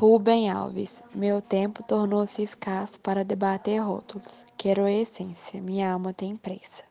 Rubem Alves, meu tempo tornou-se escasso para debater rótulos. Quero a essência, minha alma tem pressa.